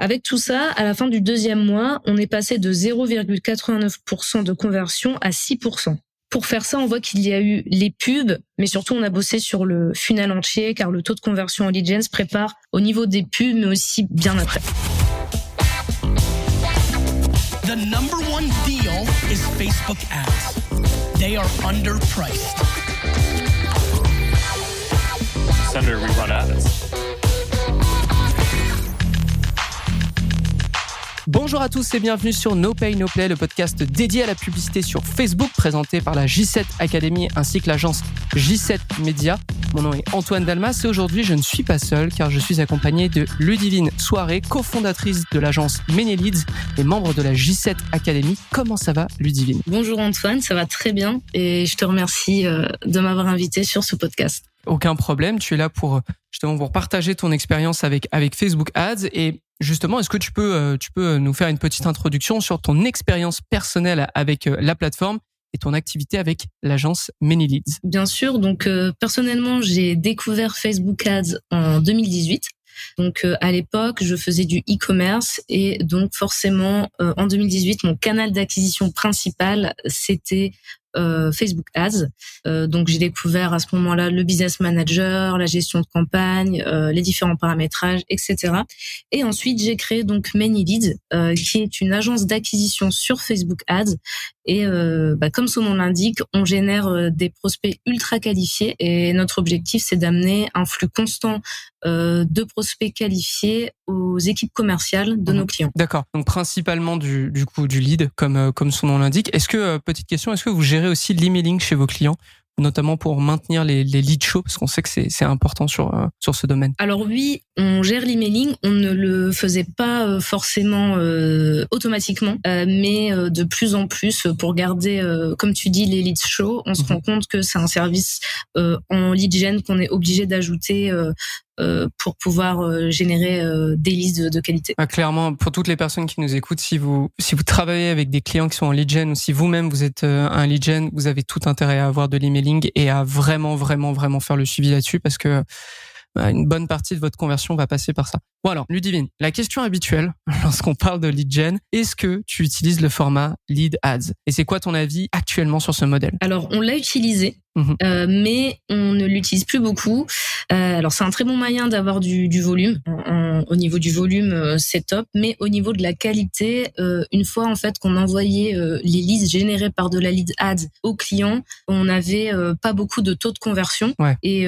Avec tout ça, à la fin du deuxième mois, on est passé de 0,89% de conversion à 6%. Pour faire ça, on voit qu'il y a eu les pubs, mais surtout on a bossé sur le funnel entier, car le taux de conversion en lead gen se prépare au niveau des pubs, mais aussi bien après. The number one deal is Facebook ads. They are underpriced. Senator, we run ads. Bonjour à tous et bienvenue sur No Pay No Play, le podcast dédié à la publicité sur Facebook présenté par la J7 Academy ainsi que l'agence J7 Media. Mon nom est Antoine Dalmas et aujourd'hui je ne suis pas seul car je suis accompagné de Ludivine Soirée, cofondatrice de l'agence Menelids et membre de la J7 Academy. Comment ça va Ludivine? Bonjour Antoine, ça va très bien et je te remercie euh, de m'avoir invité sur ce podcast aucun problème. Tu es là pour justement pour partager ton expérience avec avec Facebook Ads et justement, est-ce que tu peux euh, tu peux nous faire une petite introduction sur ton expérience personnelle avec euh, la plateforme et ton activité avec l'agence Many Leads Bien sûr. Donc euh, personnellement, j'ai découvert Facebook Ads en 2018. Donc à l'époque, je faisais du e-commerce et donc forcément en 2018, mon canal d'acquisition principal c'était euh, Facebook Ads. Euh, donc j'ai découvert à ce moment-là le business manager, la gestion de campagne, euh, les différents paramétrages, etc. Et ensuite j'ai créé donc Many Leads, qui est une agence d'acquisition sur Facebook Ads. Et bah, comme son nom l'indique, on génère des prospects ultra qualifiés. Et notre objectif c'est d'amener un flux constant de prospects qualifiés aux équipes commerciales de nos mhm. clients. D'accord. Donc principalement du, du coup du lead, comme comme son nom l'indique. Est-ce que petite question, est-ce que vous gérez aussi l'emailing chez vos clients notamment pour maintenir les, les leads chauds parce qu'on sait que c'est important sur euh, sur ce domaine? Alors oui, on gère l'emailing, on ne le faisait pas euh, forcément euh, automatiquement, mais de plus en plus pour garder, comme tu dis, les leads chauds, on se mhm. rend compte que c'est un service en lead gen qu'on est obligé d'ajouter euh, pour pouvoir euh, générer euh, des listes de, qualité. Ah, clairement, pour toutes les personnes qui nous écoutent, si vous si vous travaillez avec des clients qui sont en lead gen ou si vous-même vous êtes un lead gen, vous avez tout intérêt à avoir de l'emailing et à vraiment vraiment vraiment faire le suivi là-dessus parce que bah, une bonne partie de votre conversion va passer par ça. Bon alors, Ludivine, la question habituelle lorsqu'on parle de lead gen, est-ce que tu utilises le format lead ads? Et c'est quoi ton avis actuellement sur ce modèle? Alors, on l'a utilisé Mhm. Euh, mais on ne l'utilise plus beaucoup. Euh, alors c'est un très bon moyen d'avoir du, du, volume. au niveau du volume, euh, c'est top, mais au niveau de la qualité, euh, une fois en fait qu'on envoyait les leads générés par de la lead ads aux clients, on n'avait pas beaucoup de taux de conversion. Et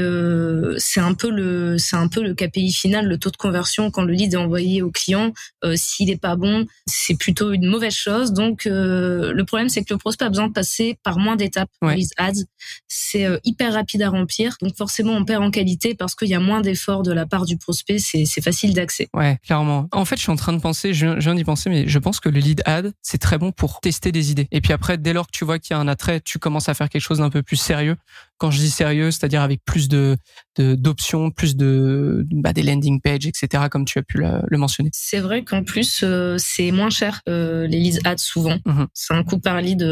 c'est un peu le c'est un peu le KPI final, le taux de conversion quand le lead est envoyé au client. S'il est pas bon, c'est plutôt une mauvaise chose. Donc le problème c'est que le prospect a besoin de passer par moins d'étapes ouais. lead ads c'est euh, hyper rapide à remplir. Donc forcément, on perd en qualité parce qu'il y a moins d'efforts de la part du prospect. C'est, facile d'accès. Ouais, clairement. En fait, je suis en train de penser, je, viens d'y penser, mais je pense que le lead ad, c'est très bon pour tester des idées. Et puis après, dès lors que tu vois qu'il y a un attrait, tu commences à faire quelque chose d'un peu plus sérieux. Quand je dis sérieux, c'est-à-dire avec plus de, d'options, plus de bah, des landing pages, etc. Comme tu as pu le, mentionner. C'est vrai qu'en plus, euh, c'est moins cher euh, les lead ads souvent. Mhm. C'est un coût par lead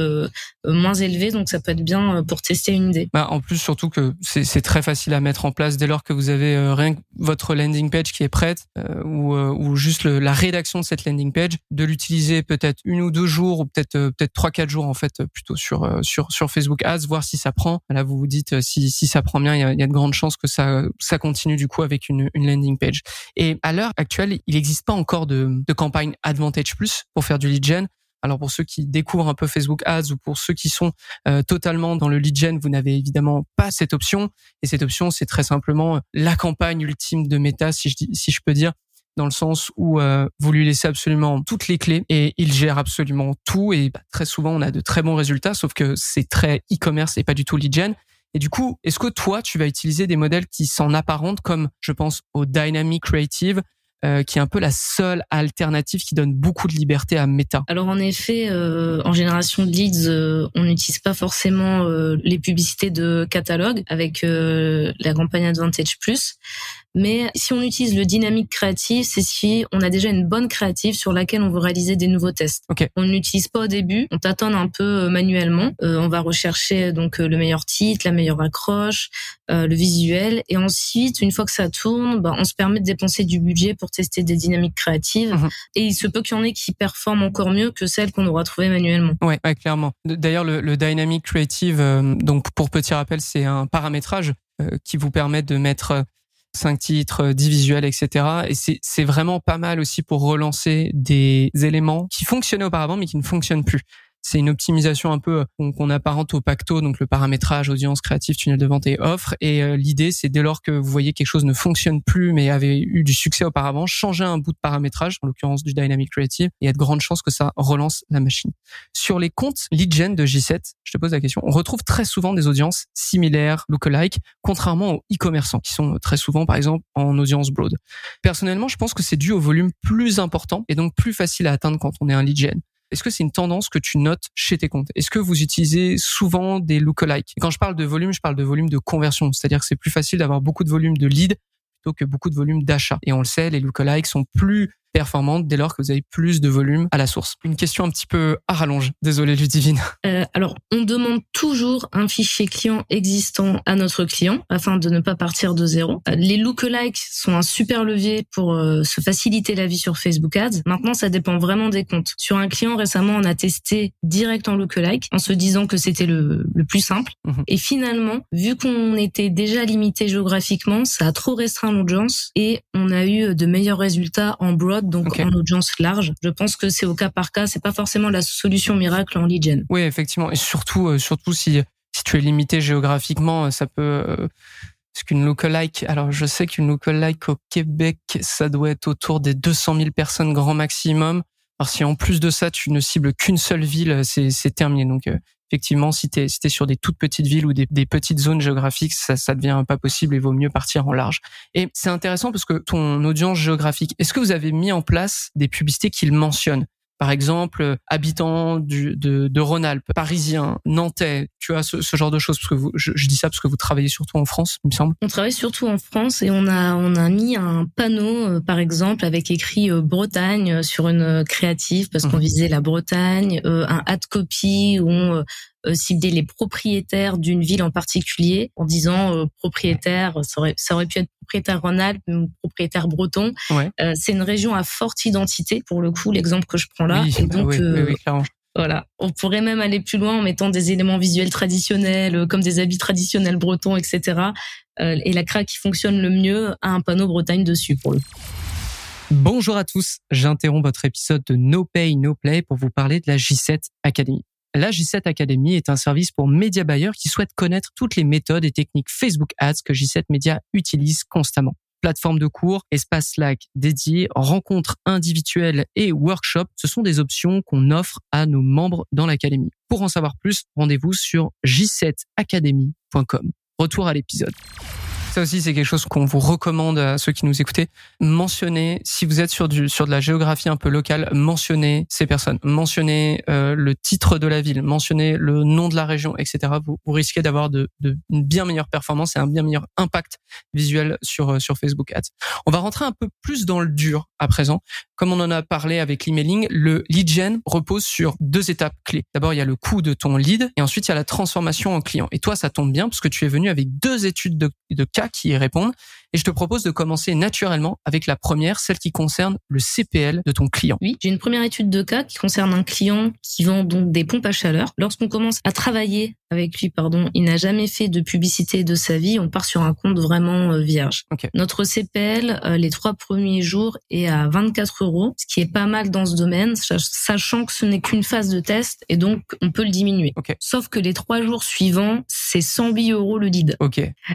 moins élevé, donc ça peut être bien pour tester une idée. Bah, en plus, surtout que c'est très facile à mettre en place dès lors que vous avez euh, rien que votre landing page qui est prête euh, ou, euh, ou juste le, la rédaction de cette landing page, de l'utiliser peut-être une ou deux jours ou peut-être peut-être trois quatre jours en fait plutôt sur sur sur Facebook Ads, voir si ça prend. Là, vous vous dites si si ça prend bien, il y a, il y a de grandes chances que ça ça continue du coup avec une, une landing page. Et à l'heure actuelle, il n'existe pas encore de, de campagne Advantage Plus pour faire du lead gen. Alors pour ceux qui découvrent un peu Facebook Ads ou pour ceux qui sont euh, totalement dans le lead gen, vous n'avez évidemment pas cette option. Et cette option, c'est très simplement euh, la campagne ultime de Meta, si je, si je peux dire, dans le sens où euh, vous lui laissez absolument toutes les clés et il gère absolument tout. Et bah, très souvent, on a de très bons résultats, sauf que c'est très e-commerce et pas du tout lead gen. Et du coup, est-ce que toi, tu vas utiliser des modèles qui s'en apparentent comme, je pense, au Dynamic Creative, euh, qui est un peu la seule alternative qui donne beaucoup de liberté à Meta? Alors en effet, euh, en génération de leads, euh, on n'utilise pas forcément les publicités de catalogue avec la campagne Advantage Plus. Mais si on utilise le dynamique créatif, c'est si on a déjà une bonne créative sur laquelle on veut réaliser des nouveaux tests. On n'utilise pas au début, on tâtonne un peu euh, manuellement. Euh, on va rechercher donc le meilleur titre, la meilleure accroche, le visuel, et ensuite, une fois que ça tourne, bah, on se permet de dépenser du budget pour tester des dynamiques créatives. Mhm. Et il se peut qu'il y en ait qui performent encore mieux que celles qu'on aura trouvées manuellement. Ouais, clairement. D'ailleurs, le, le dynamic creative, donc pour petit rappel, c'est un paramétrage euh, qui vous permet de mettre euh, cinq titres, 10 visuels, etc. Et c'est vraiment pas mal aussi pour relancer des éléments qui fonctionnaient auparavant mais qui ne fonctionnent plus c'est une optimisation un peu euh, qu'on apparente au pacto, donc le paramétrage, audience, créatif, tunnel de vente et offre. Et euh, l'idée, c'est dès lors que vous voyez quelque chose ne fonctionne plus, mais avait eu du succès auparavant, changer un bout de paramétrage, en l'occurrence du Dynamic Creative, et il y a de grandes chances que ça relance la machine. Sur les comptes lead gen de J7, je te pose la question, on retrouve très souvent des audiences similaires, lookalike, contrairement aux e-commerçants, qui sont très souvent, par exemple, en audience broad. Personnellement, je pense que c'est dû au volume plus important et donc plus facile à atteindre quand on est un lead gen. Est-ce que c'est une tendance que tu notes chez tes comptes? Est-ce que vous utilisez souvent des lookalikes? Quand je parle de volume, je parle de volume de conversion, c'est-à-dire que c'est plus facile d'avoir beaucoup de volume de leads plutôt que beaucoup de volume d'achat. Et on le sait, les lookalikes sont plus performante dès lors que vous avez plus de volume à la source. Une question un petit peu à rallonge. Désolé, Ludivine. Euh, alors, on demande toujours un fichier client existant à notre client afin de ne pas partir de zéro. Euh, les lookalikes sont un super levier pour euh, se faciliter la vie sur Facebook Ads. Maintenant, ça dépend vraiment des comptes. Sur un client récemment, on a testé direct en lookalike en se disant que c'était le, le, plus simple. Mhm. Et finalement, vu qu'on était déjà limité géographiquement, ça a trop restreint l'audience et on a eu de meilleurs résultats en broad donc en audience large. Je pense que c'est au cas par cas, c'est pas forcément la solution miracle en lead gen. Oui, effectivement, et surtout, euh, surtout si si tu es limité géographiquement, euh, ça peut. Euh, parce qu'une lookalike, alors je sais qu'une lookalike au Québec, ça doit être autour des 200 000 personnes grand maximum. Alors si en plus de ça, tu ne cibles qu'une seule ville, c'est terminé. Donc effectivement, si tu es, sur des toutes petites villes ou des, petites zones géographiques, ça, ça devient pas possible et vaut mieux partir en large. Et c'est intéressant parce que ton audience géographique, est-ce que vous avez mis en place des publicités qui le mentionnent? Par exemple, habitant du, de, de Rhône-Alpes, parisien, nantais, tu as ce, genre de choses. Parce que vous, je, dis ça parce que vous travaillez surtout en France, il me semble. On travaille surtout en France et on a on a mis un panneau, euh, par exemple, avec écrit euh, Bretagne euh, sur une créative parce qu'on mmh. visait la Bretagne, un ad copy où on cibler les propriétaires d'une ville en particulier en disant euh, propriétaire, ça aurait, ça aurait pu être propriétaire Rhône-Alpes propriétaire breton. Euh, c'est une région à forte identité pour le coup, l'exemple que je prends là. et donc, Voilà. On pourrait même aller plus loin en mettant des éléments visuels traditionnels, comme des habits traditionnels bretons, etc. et la craque qui fonctionne le mieux a un panneau Bretagne dessus pour le Bonjour à tous, j'interromps votre épisode de No Pay, No Play pour vous parler de la J7 Academy. La J7 Academy est un service pour média buyers qui souhaitent connaître toutes les méthodes et techniques Facebook Ads que J7 Media utilise constamment. Plateforme de cours, espace Slack dédié, rencontres individuelles et workshops, ce sont des options qu'on offre à nos membres dans l'académie. Pour en savoir plus, rendez-vous sur j7academy.com. Retour à l'épisode. Ça aussi, c'est quelque chose qu'on vous recommande à ceux qui nous écoutez. Mentionnez, si vous êtes sur du sur de la géographie un peu locale, mentionnez ces personnes, mentionnez euh, le titre de la ville, mentionnez le nom de la région, etc. Vous, risquez d'avoir de, de, une bien meilleure performance et un bien meilleur impact visuel sur euh, sur Facebook Ads. On va rentrer un peu plus dans le dur à présent. Comme on en a parlé avec l'emailing, le lead gen repose sur deux étapes clés. D'abord, il y a le coût de ton lead et ensuite il y a la transformation en client. Et toi, ça tombe bien parce que tu es venu avec deux études de, cas qui y répondent. Et je te propose de commencer naturellement avec la première, celle qui concerne le CPL de ton client. Oui, j'ai une première étude de cas qui concerne un client qui vend donc des pompes à chaleur. Lorsqu'on commence à travailler avec lui, pardon, il n'a jamais fait de publicité de sa vie. On part sur un compte vraiment euh, vierge. Notre CPL, euh, les trois premiers jours, est à 24 euros, ce qui est pas mal dans ce domaine, sachant que ce n'est qu'une phase de test et donc on peut le diminuer. Sauf que les trois jours suivants, c'est 108 euros le lead.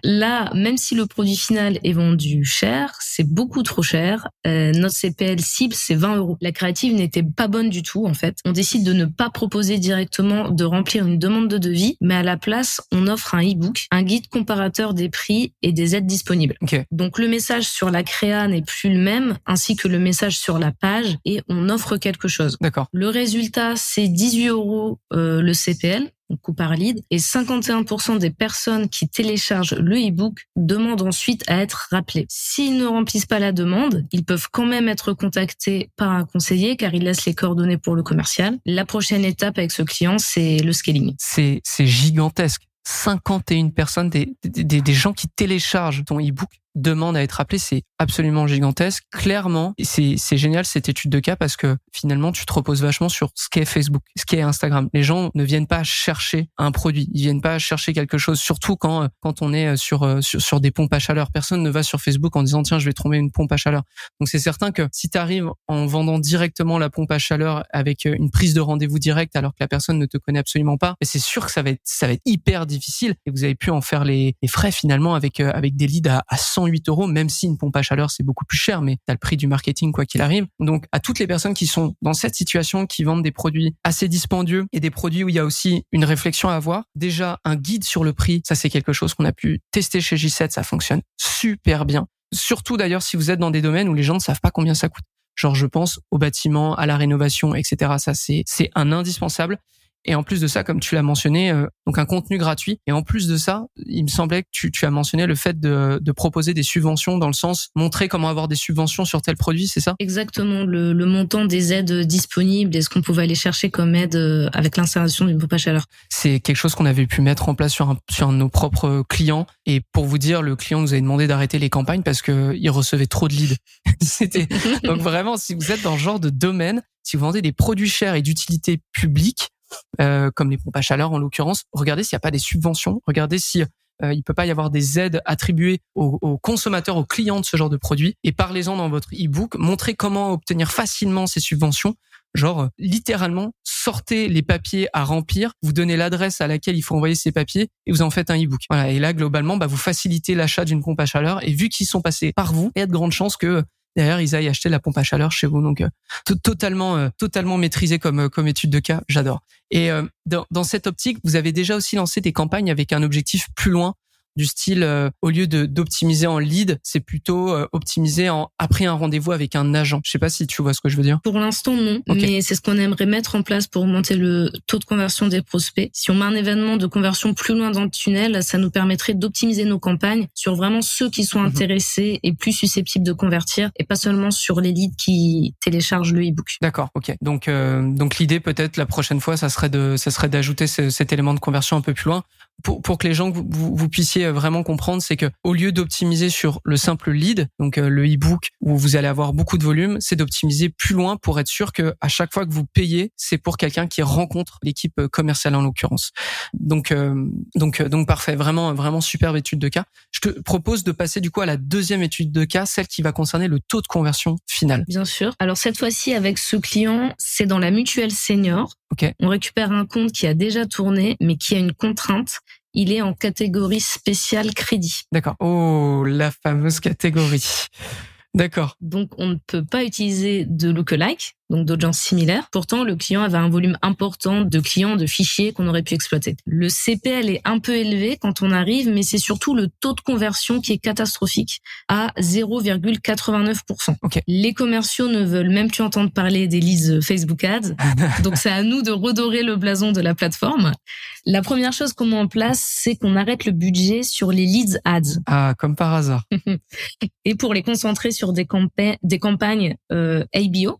Là, même si le produit final est vendu cher, c'est beaucoup trop cher. Euh, notre CPL cible, c'est 20 euros. La créative n'était pas bonne du tout, en fait. On décide de ne pas proposer directement de remplir une demande de devis, mais à la place, on offre un e-book, un guide comparateur des prix et des aides disponibles. Donc le message sur la créa n'est plus le même, ainsi que le message sur la page, et on offre quelque chose. D'accord. Le résultat, c'est 18 euros euh, le CPL, donc par lead, et 51% des personnes qui téléchargent le e-book demandent ensuite à être rappelées. S'ils ne remplissent pas la demande, ils peuvent quand même être contactés par un conseiller car il laisse les coordonnées pour le commercial. La prochaine étape avec ce client, c'est le scaling. C'est gigantesque. 51 personnes, des, des, des gens qui téléchargent ton e-book demande à être appelé, c'est absolument gigantesque. Clairement, c'est c'est génial cette étude de cas parce que finalement tu te reposes vachement sur ce qu'est Facebook, ce qu'est Instagram. Les gens ne viennent pas chercher un produit, ils viennent pas chercher quelque chose. Surtout quand quand on est sur sur, sur des pompes à chaleur, personne ne va sur Facebook en disant tiens je vais trouver une pompe à chaleur. Donc c'est certain que si tu arrives en vendant directement la pompe à chaleur avec une prise de rendez-vous direct alors que la personne ne te connaît absolument pas, c'est sûr que ça va être ça va être hyper difficile et vous avez pu en faire les, les frais finalement avec avec des leads à, à 100 108 euros, même si une pompe à chaleur c'est beaucoup plus cher, mais t'as le prix du marketing quoi qu'il arrive. Donc à toutes les personnes qui sont dans cette situation, qui vendent des produits assez dispendieux et des produits où il y a aussi une réflexion à avoir, déjà un guide sur le prix, ça c'est quelque chose qu'on a pu tester chez J7, ça fonctionne super bien. Surtout d'ailleurs si vous êtes dans des domaines où les gens ne savent pas combien ça coûte. Genre je pense au bâtiment, à la rénovation, etc. Ça c'est un indispensable. Et en plus de ça, comme tu l'as mentionné, euh, donc un contenu gratuit. Et en plus de ça, il me semblait que tu, tu as mentionné le fait de, de, proposer des subventions dans le sens montrer comment avoir des subventions sur tel produit, c'est ça? Exactement, le, le, montant des aides disponibles et ce qu'on pouvait aller chercher comme aide euh, avec l'installation d'une pompe à chaleur? C'est quelque chose qu'on avait pu mettre en place sur un, sur un de nos propres clients. Et pour vous dire, le client nous avait demandé d'arrêter les campagnes parce que il recevait trop de leads. C'était donc vraiment si vous êtes dans ce genre de domaine, si vous vendez des produits chers et d'utilité publique, euh, comme les pompes à chaleur en l'occurrence. Regardez s'il n'y a pas des subventions, regardez si euh, il peut pas y avoir des aides attribuées aux, consommateurs, aux clients de ce genre de produits. Et parlez-en dans votre e-book. Montrez comment obtenir facilement ces subventions. Genre, littéralement, sortez les papiers à remplir, vous donnez l'adresse à laquelle il faut envoyer ces papiers et vous en faites un e-book. Voilà. Et là, globalement, bah, vous facilitez l'achat d'une pompe à chaleur. Et vu qu'ils sont passés par vous, il y a de grandes chances que derrière ils aillent acheter la pompe à chaleur chez vous. Donc euh, totalement euh, totalement maîtrisé comme euh, comme étude de cas, j'adore. Et dans, dans cette optique, vous avez déjà aussi lancé des campagnes avec un objectif plus loin du style euh, au lieu de d'optimiser en lead, c'est plutôt euh, optimiser en après un rendez-vous avec un agent. Je sais pas si tu vois ce que je veux dire. Pour l'instant non, mais c'est ce qu'on aimerait mettre en place pour augmenter le taux de conversion des prospects. Si on met un événement de conversion plus loin dans le tunnel, ça nous permettrait d'optimiser nos campagnes sur vraiment ceux qui sont mhm. intéressés et plus susceptibles de convertir et pas seulement sur les leads qui téléchargent le e-book. D'accord, ok. Donc euh, donc l'idée peut-être la prochaine fois, ça serait de ça serait d'ajouter cet élément de conversion un peu plus loin pour, pour que les gens vous, vous, puissiez vraiment comprendre, c'est que au lieu d'optimiser sur le simple lead, donc euh, le e-book où vous allez avoir beaucoup de volume, c'est d'optimiser plus loin pour être sûr que à chaque fois que vous payez, c'est pour quelqu'un qui rencontre l'équipe euh, commerciale en l'occurrence. Donc euh, donc donc parfait, vraiment vraiment superbe étude de cas. Je te propose de passer du coup à la deuxième étude de cas, celle qui va concerner le taux de conversion final. Bien sûr. Alors cette fois-ci avec ce client, c'est dans la mutuelle senior. On récupère un compte qui a déjà tourné, mais qui a une contrainte. Il est en catégorie spéciale crédit. D'accord. Oh, la fameuse catégorie. D'accord. Donc, on ne peut pas utiliser de lookalike donc d'audience similaires. Pourtant, le client avait un volume important de clients, de fichiers qu'on aurait pu exploiter. Le CPL est un peu élevé quand on arrive, mais c'est surtout le taux de conversion qui est catastrophique à 0,89%. Les commerciaux ne veulent même plus entendre parler des leads Facebook Ads. donc c'est à nous de redorer le blason de la plateforme. La première chose qu'on met en place, c'est qu'on arrête le budget sur les leads ads. Ah, comme par hasard. Et pour les concentrer sur des, campagnes, des campagnes euh, ABO,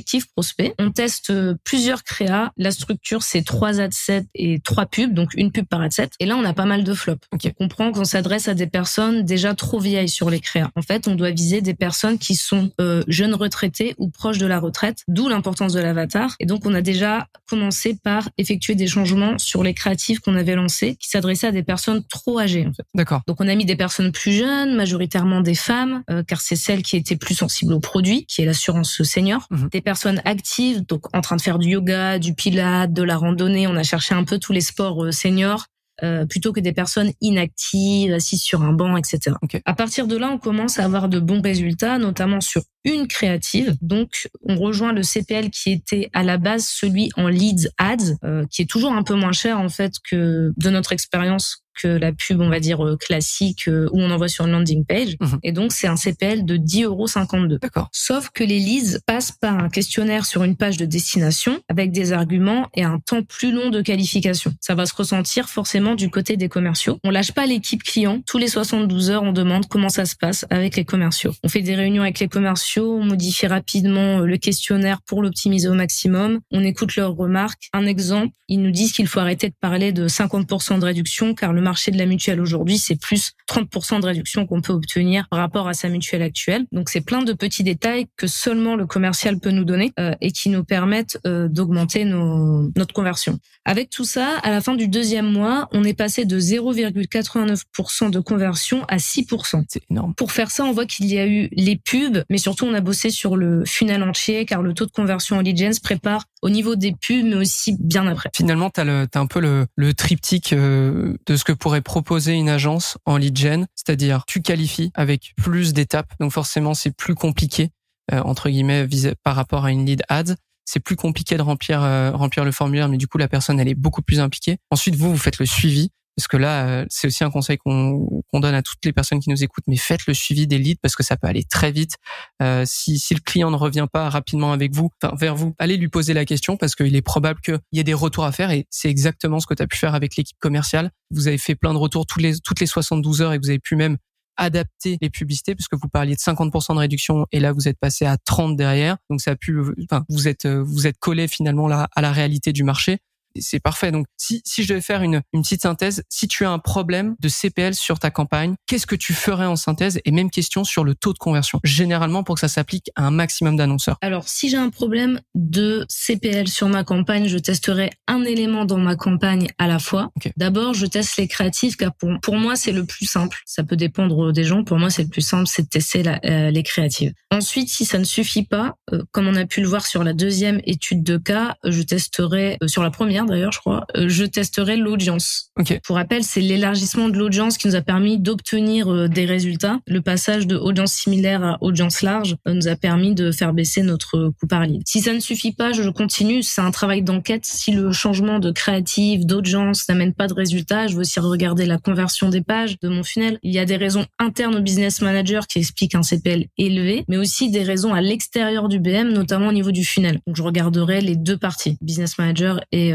objectif prospect. On teste euh, plusieurs créas. La structure, c'est trois ad sets et trois pubs, donc une pub par ad set. Et là, on a pas mal de flops. On comprend qu'on s'adresse à des personnes déjà trop vieilles sur les créas. En fait, on doit viser des personnes qui sont euh, jeunes retraités ou proches de la retraite, d'où l'importance de l'avatar. Et donc, on a déjà commencé par effectuer des changements sur les créatifs qu'on avait lancés, qui s'adressaient à des personnes trop âgées. En fait. D'accord. Donc, on a mis des personnes plus jeunes, majoritairement des femmes, euh, car c'est celles qui étaient plus sensibles aux produits, qui est l'assurance senior. Mhm personnes actives, donc en train de faire du yoga, du pilate, de la randonnée. On a cherché un peu tous les sports euh, seniors. Euh, plutôt que des personnes inactives, assises sur un banc, etc. À partir de là, on commence à avoir de bons résultats, notamment sur une créative. Donc, on rejoint le CPL qui était à la base celui en leads ads, euh, qui est toujours un peu moins cher en fait que de notre expérience que la pub, on va dire classique où on envoie sur une landing page. Mhm. Et donc c'est un CPL de 10,52 euros. D'accord. Sauf que les leads passent par un questionnaire sur une page de destination avec des arguments et un temps plus long de qualification. Ça va se ressentir forcément du côté des commerciaux. On lâche pas l'équipe client. Tous les 72 heures, on demande comment ça se passe avec les commerciaux. On fait des réunions avec les commerciaux, on modifie rapidement le questionnaire pour l'optimiser au maximum. On écoute leurs remarques. Un exemple, ils nous disent qu'il faut arrêter de parler de 50% de réduction car le marché de la mutuelle aujourd'hui, c'est plus 30% de réduction qu'on peut obtenir par rapport à sa mutuelle actuelle. Donc c'est plein de petits détails que seulement le commercial peut nous donner euh, et qui nous permettent euh, d'augmenter notre conversion. Avec tout ça, à la fin du deuxième mois, on est passé de 0,89% de conversion à 6%. C'est énorme. Pour faire ça, on voit qu'il y a eu les pubs, mais surtout on a bossé sur le funnel entier car le taux de conversion en lead prépare au niveau des pubs, mais aussi bien après. Finalement, tu as, un peu le, le triptyque euh, de ce que pourrait proposer une agence en lead gen, c'est-à-dire tu qualifies avec plus d'étapes, donc forcément c'est plus compliqué euh, entre guillemets par rapport à une lead ads c'est plus compliqué de remplir euh, remplir le formulaire, mais du coup la personne elle est beaucoup plus impliquée. Ensuite vous vous faites le suivi parce que là euh, c'est aussi un conseil qu'on donne à toutes les personnes qui nous écoutent, mais faites le suivi des leads parce que ça peut aller très vite. Euh, si si le client ne revient pas rapidement avec vous, enfin vers vous, allez lui poser la question parce qu'il est probable qu'il y ait des retours à faire et c'est exactement ce que tu as pu faire avec l'équipe commerciale. Vous avez fait plein de retours toutes les toutes les 72 heures et vous avez pu même adapter les publicités puisque vous parliez de 50% de réduction et là vous êtes passé à 30 derrière. Donc ça a pu, enfin, vous êtes vous êtes collé finalement là à la réalité du marché c'est parfait. Donc, si, si je devais faire une, une petite synthèse, si tu as un problème de CPL sur ta campagne, qu'est-ce que tu ferais en synthèse? Et même question sur le taux de conversion, généralement pour que ça s'applique à un maximum d'annonceurs. Alors, si j'ai un problème de CPL sur ma campagne, je testerai un élément dans ma campagne à la fois. D'abord, je teste les créatifs, car pour, pour moi, c'est le plus simple. Ça peut dépendre des gens. Pour moi, c'est le plus simple, c'est de tester la, euh, les créatives. Ensuite, si ça ne suffit pas, euh, comme on a pu le voir sur la deuxième étude de cas, je testerai euh, sur la première d'ailleurs, je crois, euh, je testerai l'audience. Pour rappel, c'est l'élargissement de l'audience qui nous a permis d'obtenir euh, des résultats. Le passage de audience similaire à audience large euh, nous a permis de faire baisser notre coût par lead. Si ça ne suffit pas, je continue. C'est un travail d'enquête. Si le changement de créative, d'audience n'amène pas de résultats, je vais aussi regarder la conversion des pages de mon funnel. Il y a des raisons internes au business manager qui expliquent un CPL élevé, mais aussi des raisons à l'extérieur du BM, notamment au niveau du funnel. Donc je regarderai les deux parties, business manager et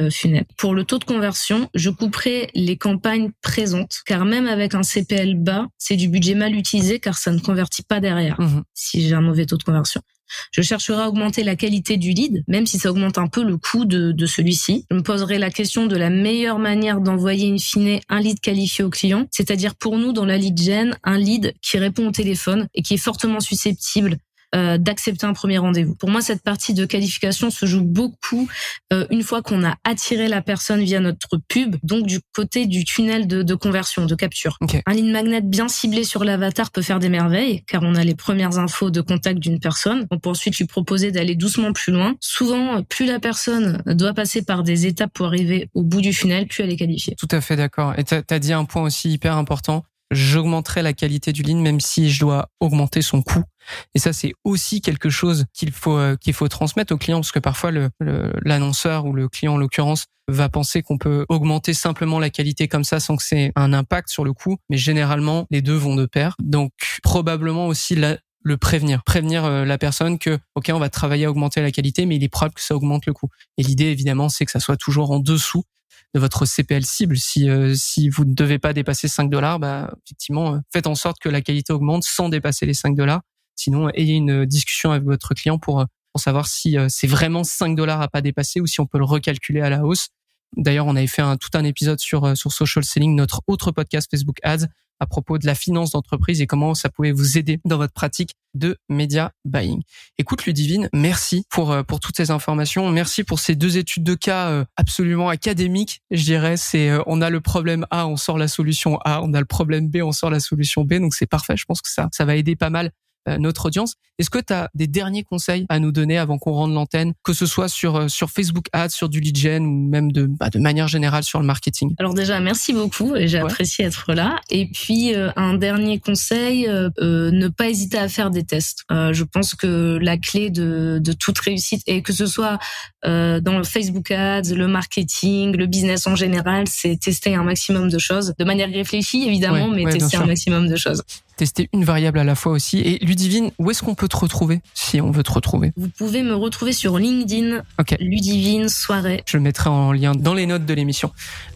Pour le taux de conversion, je couperai les campagnes présentes, car même avec un CPL bas, c'est du budget mal utilisé car ça ne convertit pas derrière mhm. si j'ai un mauvais taux de conversion. Je chercherai à augmenter la qualité du lead, même si ça augmente un peu le coût de, de celui-ci. Je me poserai la question de la meilleure manière d'envoyer in fine un lead qualifié au client, c'est-à-dire pour nous dans la lead gen, un lead qui répond au téléphone et qui est fortement susceptible euh, d'accepter un premier rendez-vous. Pour moi, cette partie de qualification se joue beaucoup euh, une fois qu'on a attiré la personne via notre pub, donc du côté du tunnel de, de conversion, de capture. Un lead magnet bien ciblé sur l'avatar peut faire des merveilles, car on a les premières infos de contact d'une personne. On peut ensuite lui proposer d'aller doucement plus loin. Souvent, plus la personne doit passer par des étapes pour arriver au bout du funnel, plus elle est qualifiée. Tout à fait d'accord. Et tu as dit un point aussi hyper important, j'augmenterai la qualité du lead même si je dois augmenter son coût. Et ça, c'est aussi quelque chose qu'il faut euh, qu'il faut transmettre au client parce que parfois l'annonceur ou le client en l'occurrence va penser qu'on peut augmenter simplement la qualité comme ça sans que c'est un impact sur le coût. Mais généralement, les deux vont de pair. Donc probablement aussi le prévenir, prévenir euh, la personne que ok on va travailler à augmenter la qualité, mais il est probable que ça augmente le coût. Et l'idée évidemment c'est que ça soit toujours en dessous de votre CPL cible. Si euh, si vous ne devez pas dépasser 5 dollars, bah effectivement, euh, faites en sorte que la qualité augmente sans dépasser les 5 dollars. Sinon, ayez une discussion avec votre client pour euh, pour savoir si c'est vraiment 5 dollars à pas dépasser ou si on peut le recalculer à la hausse. D'ailleurs, on avait fait un, tout un épisode sur sur social selling, notre autre podcast Facebook Ads à propos de la finance d'entreprise et comment ça pouvait vous aider dans votre pratique de media buying. Écoute Ludivine, merci pour euh, pour toutes ces informations, merci pour ces deux études de cas euh, absolument académiques, je dirais, c'est euh, on a le problème A, on sort la solution A, on a le problème B, on sort la solution B, donc c'est parfait, je pense que ça ça va aider pas mal notre audience. Est-ce que tu as des derniers conseils à nous donner avant qu'on rende l'antenne, que ce soit sur sur Facebook Ads, sur du lead gen ou même de bah, de manière générale sur le marketing? Alors déjà, merci beaucoup et j'ai apprécié être là. Et puis un dernier conseil, ne pas hésiter à faire des tests. je pense que la clé de, de toute réussite et que ce soit dans le Facebook Ads, le marketing, le business en général, c'est tester un maximum de choses, de manière réfléchie évidemment, mais tester un maximum de choses tester une variable à la fois aussi. Et Ludivine, où est-ce qu'on peut te retrouver si on veut te retrouver? Vous pouvez me retrouver sur LinkedIn. Ludivine Soirée. Je le mettrai en lien dans les notes de l'émission.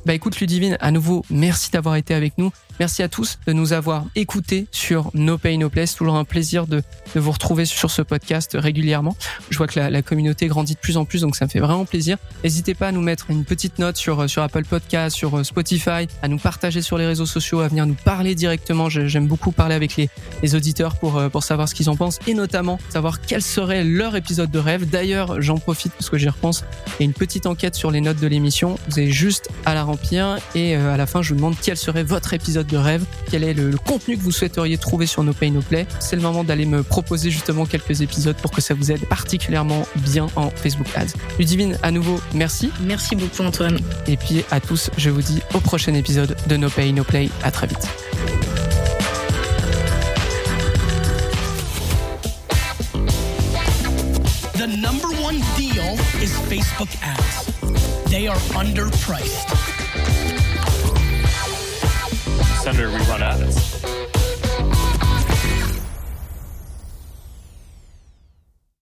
Bah écoute Ludivine, à nouveau, merci d'avoir été avec nous. Merci à tous de nous avoir écoutés sur No Pay No Place. Toujours un plaisir de, de vous retrouver sur ce podcast régulièrement. Je vois que la, communauté grandit de plus en plus, donc ça me fait vraiment plaisir. N'hésitez pas à nous mettre une petite note sur, sur Apple Podcast, sur Spotify, à nous partager sur les réseaux sociaux, à venir nous parler directement. J'aime beaucoup parler avec les, les auditeurs pour, euh, pour savoir ce qu'ils en pensent et notamment savoir quel serait leur épisode de rêve. D'ailleurs, j'en profite parce que j'y repense. Il y a une petite enquête sur les notes de l'émission. Vous avez juste à la remplir et euh, à la fin, je vous demande quel serait votre épisode de rêve, quel est le, contenu que vous souhaiteriez trouver sur No Pay No Play? C'est le moment d'aller me proposer justement quelques épisodes pour que ça vous aide particulièrement bien en Facebook Ads. Ludivine, à nouveau, merci. Merci beaucoup Antoine. Et puis à tous, je vous dis au prochain épisode de No Pay No Play. À très vite. The number one deal is Facebook ads. They are underpriced. Senator, we run ads.